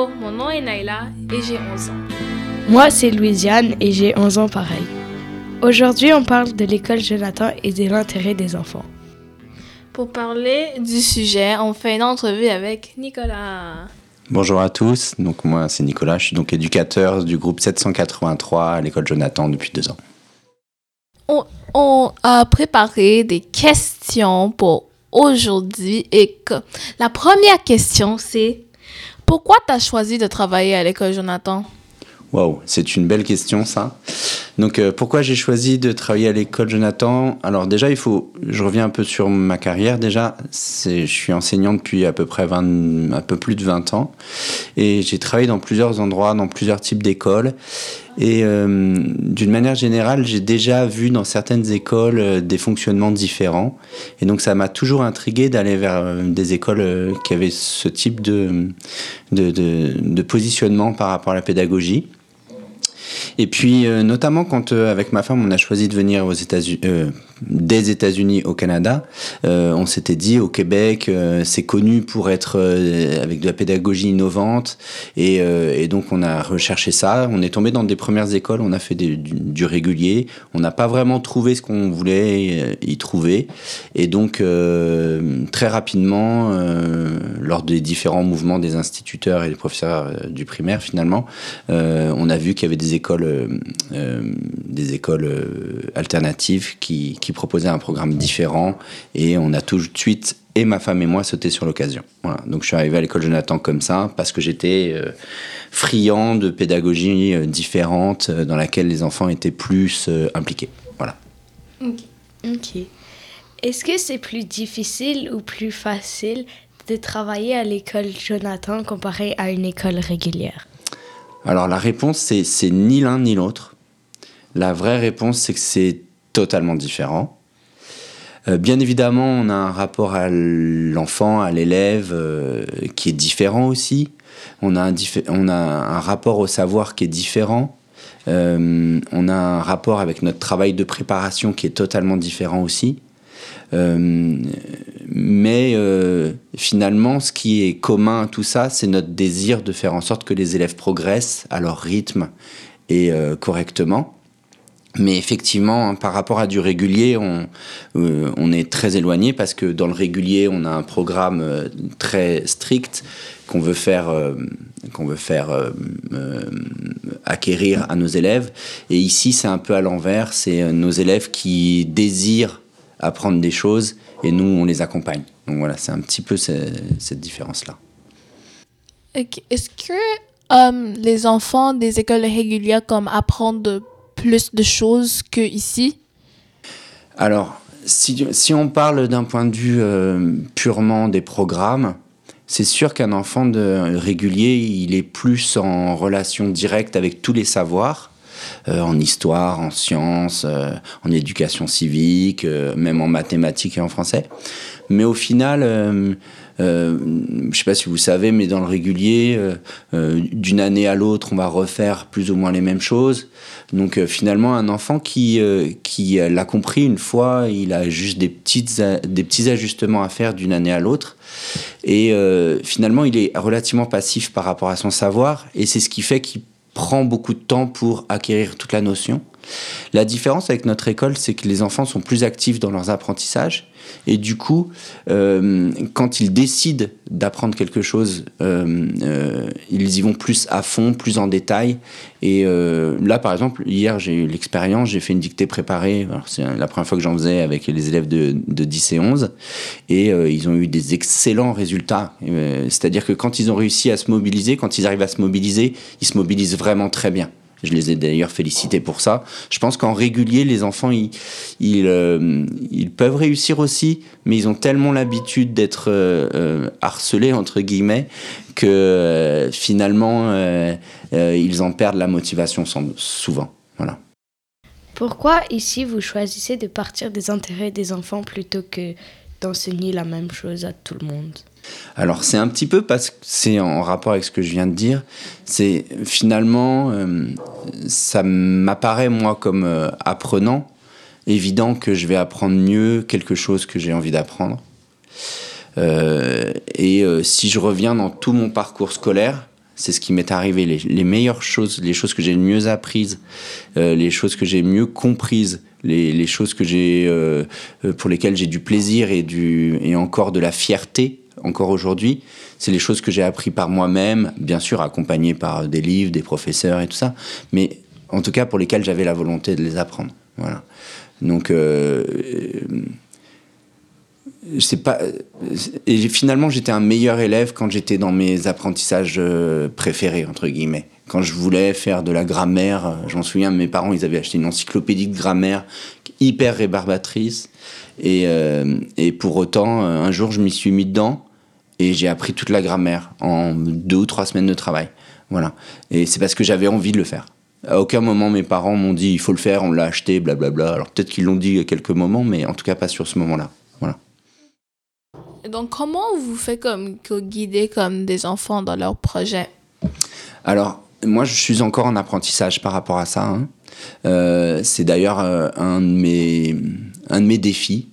Bonjour, mon nom est Naila et j'ai 11 ans. Moi, c'est Louisiane et j'ai 11 ans pareil. Aujourd'hui, on parle de l'école Jonathan et de l'intérêt des enfants. Pour parler du sujet, on fait une entrevue avec Nicolas. Bonjour à tous, donc moi c'est Nicolas, je suis donc éducateur du groupe 783 à l'école Jonathan depuis deux ans. On, on a préparé des questions pour aujourd'hui et que la première question c'est pourquoi tu as choisi de travailler à l'école Jonathan? Wow, c'est une belle question ça. Donc euh, pourquoi j'ai choisi de travailler à l'école Jonathan? Alors déjà, il faut, je reviens un peu sur ma carrière. Déjà, je suis enseignant depuis à peu près 20, un peu plus de 20 ans, et j'ai travaillé dans plusieurs endroits, dans plusieurs types d'écoles. Et euh, d'une manière générale, j'ai déjà vu dans certaines écoles euh, des fonctionnements différents. Et donc ça m'a toujours intrigué d'aller vers des écoles qui avaient ce type de positionnement par rapport à la pédagogie. Et puis, euh, notamment quand, euh, avec ma femme, on a choisi de venir aux États-Unis, euh, des États-Unis au Canada, on s'était dit au Québec, c'est connu pour être avec de la pédagogie innovante. Et, donc, on a recherché ça. On est tombé dans des premières écoles, on a fait du, du, régulier. On n'a pas vraiment trouvé ce qu'on voulait y trouver. Et donc, très rapidement, lors des différents mouvements des instituteurs et des professeurs du primaire, finalement, on a vu qu'il y avait des écoles euh, euh, des écoles euh, alternatives qui, proposaient un programme différent et on a tout de suite et ma femme et moi sauté sur l'occasion. Voilà. Donc je suis arrivé à l'école Jonathan comme ça parce que j'étais friand de pédagogie différente dans laquelle les enfants étaient plus impliqués. Voilà. Ok. Est-ce que c'est plus difficile ou plus facile de travailler à l'école Jonathan comparé à une école régulière? Alors la réponse, c'est ni l'un ni l'autre. La vraie réponse, c'est que c'est totalement différent. Euh, bien évidemment, on a un rapport à l'enfant, à l'élève euh, qui est différent aussi. On a un, on a un rapport au savoir qui est différent. Euh, on a un rapport avec notre travail de préparation qui est totalement différent aussi. Mais finalement, ce qui est commun à tout ça, c'est notre désir de faire en sorte que les élèves progressent à leur rythme et correctement. Mais effectivement, hein, par rapport à du régulier, on, on, est très éloigné parce que dans le régulier, on a un programme très strict qu'on veut faire, qu'on veut faire acquérir à nos élèves. Et ici, c'est un peu à l'envers. C'est nos élèves qui désirent apprendre des choses et nous, on les accompagne. Donc voilà, c'est un petit peu cette, différence-là. Est-ce que euh, les enfants des écoles régulières comme apprennent plus de choses que ici? Alors, si, on parle d'un point de vue euh, purement des programmes, c'est sûr qu'un enfant régulier, il est plus en relation directe avec tous les savoirs euh, en histoire, en sciences, euh, en éducation civique, même en mathématiques et en français. Mais au final, je ne sais pas si vous savez, mais dans le régulier, d'une année à l'autre, on va refaire plus ou moins les mêmes choses. Donc finalement, un enfant qui, qui l'a compris une fois, il a juste des, petites, des petits ajustements à faire d'une année à l'autre. Et finalement, il est relativement passif par rapport à son savoir. Et c'est ce qui fait qu'il prend beaucoup de temps pour acquérir toute la notion. La différence avec notre école, c'est que les enfants sont plus actifs dans leurs apprentissages et du coup, euh, quand ils décident d'apprendre quelque chose, euh, euh, ils y vont plus à fond, plus en détail. Et là, par exemple, hier, j'ai eu l'expérience, j'ai fait une dictée préparée. C'est la première fois que j'en faisais avec les élèves de, de 10 et 11. Et ils ont eu des excellents résultats. C'est-à-dire que quand ils ont réussi à se mobiliser, quand ils arrivent à se mobiliser, ils se mobilisent vraiment très bien. Je les ai d'ailleurs félicités pour ça. Je pense qu'en régulier, les enfants, ils, ils, euh, peuvent réussir aussi, mais ils ont tellement l'habitude d'être euh, euh harcelés, entre guillemets, que finalement, ils en perdent la motivation souvent. Voilà. Pourquoi ici vous choisissez de partir des intérêts des enfants plutôt que d'enseigner la même chose à tout le monde? Alors c'est un petit peu parce que c'est en rapport avec ce que je viens de dire. C'est finalement, euh, ça m'apparaît moi comme euh, apprenant, évident que je vais apprendre mieux quelque chose que j'ai envie d'apprendre. Euh, et si je reviens dans tout mon parcours scolaire, C'est ce qui m'est arrivé. Les, meilleures choses, les choses que j'ai mieux apprises, les choses que j'ai mieux comprises, les, choses que j'ai, pour lesquelles j'ai du plaisir et, du, et encore de la fierté, encore aujourd'hui, c'est les choses que j'ai appris par moi-même, bien sûr accompagné par des livres, des professeurs et tout ça, mais en tout cas pour lesquels j'avais la volonté de les apprendre. Voilà. Donc, euh, je sais pas. Et finalement, j'étais un meilleur élève quand j'étais dans mes apprentissages euh, préférés, entre guillemets. Quand je voulais faire de la grammaire, euh, je m'en souviens, mes parents, ils avaient acheté une encyclopédie de grammaire hyper rébarbatrice. Et, euh, et pour autant, un jour, je m'y suis mis dedans et j'ai appris toute la grammaire en deux ou trois semaines de travail. Voilà. Et c'est parce que j'avais envie de le faire. À aucun moment, mes parents m'ont dit il faut le faire, on l'a acheté, blablabla. Alors peut-être qu'ils l'ont dit à quelques moments, mais en tout cas pas sur ce moment-là. Voilà. Donc, comment vous faites comme guider comme des enfants dans leurs projets? Alors, moi, je suis encore en apprentissage par rapport à ça. hein. Euh, c'est d'ailleurs euh, un, de mes, un de mes défis.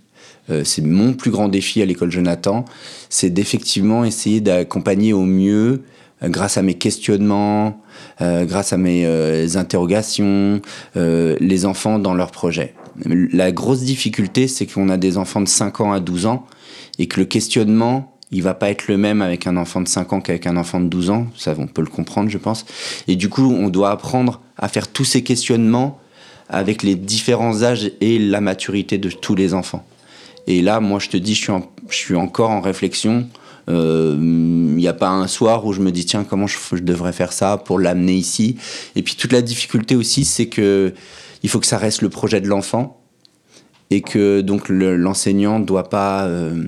Euh, c'est mon plus grand défi à l'école Jonathan. C'est d'effectivement essayer d'accompagner au mieux, euh, grâce à mes questionnements, euh, grâce à mes euh, interrogations, les enfants dans leurs projets. La grosse difficulté, c'est qu'on a des enfants de 5 ans à 12 ans et que le questionnement, il va pas être le même avec un enfant de 5 ans qu'avec un enfant de 12 ans. Ça, on peut le comprendre, je pense. Et du coup, on doit apprendre à faire tous ces questionnements avec les différents âges et la maturité de tous les enfants. Et là, moi, je te dis, je suis, encore en réflexion. Euh, Il n'y a pas un soir où je me dis, tiens, comment je, devrais faire ça pour l'amener ici? Et puis, toute la difficulté aussi, c'est que il faut que ça reste le projet de l'enfant et que donc le- l'enseignant ne doit pas euh,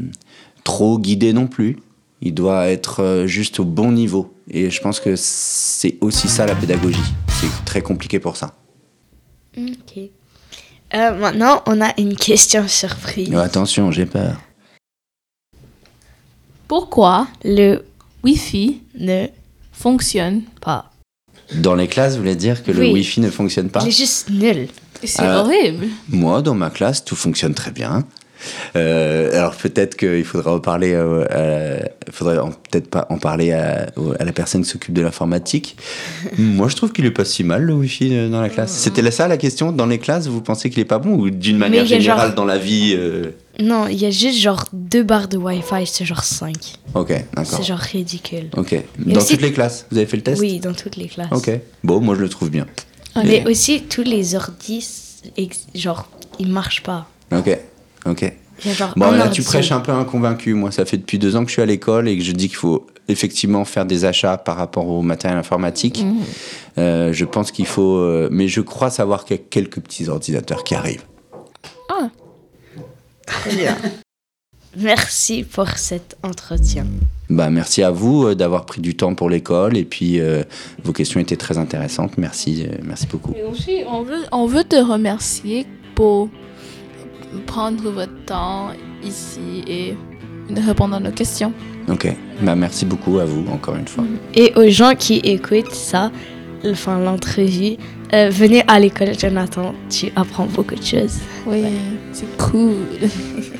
trop guider non plus. Il doit être euh, juste au bon niveau. Et je pense que c'est aussi ça la pédagogie. C'est très compliqué pour ça. Ok. Euh, maintenant, on a une question surprise. Mais attention, j'ai peur. Pourquoi Le Wi-Fi ne fonctionne pas? Dans les classes, vous voulez dire que le Oui. Wi-Fi ne fonctionne pas? Il est juste nul. C'est Euh, horrible. Moi, dans ma classe, tout fonctionne très bien. Euh, alors peut-être qu'il faudra en parler, euh, à- faudrait en- peut-être pas en parler à, la personne qui s'occupe de l'informatique. Moi, je trouve qu'il est pas si mal le Wi-Fi euh, dans la classe. C'était ça la question dans les classes. Vous pensez qu'il est pas bon ou d'une manière générale genre- dans la vie euh, Non, il y a juste genre deux barres de Wi-Fi, c'est genre 5. Ok, d'accord. C'est genre ridicule. Ok. Dans aussi- toutes les classes, vous avez fait le test? Oui, dans toutes les classes. Ok. Bon, moi je le trouve bien. Mais aussi, tous les ordis, genre, ils marchent pas. Ok. Ok. Bon, là, tu prêches un peu un convaincu. Moi, ça fait depuis deux ans que je suis à l'école et que je dis qu'il faut effectivement faire des achats par rapport au matériel informatique. Mhm. Euh, je pense qu'il faut. euh, mais je crois savoir qu'il y a quelques petits ordinateurs qui arrivent. Ah, Très bien. Merci pour cet entretien. Bah, merci à vous euh, d'avoir pris du temps pour l'école et puis euh, vos questions étaient très intéressantes. Merci, euh, merci beaucoup. Et aussi, on veut, on veut te remercier pour prendre votre temps ici et de répondre à nos questions. Ok. Bah, merci beaucoup à vous encore une fois. Et aux gens qui écoutent ça, enfin l'entrevue, euh, venez à l'école Jonathan, tu apprends beaucoup de choses. Oui, c'est cool.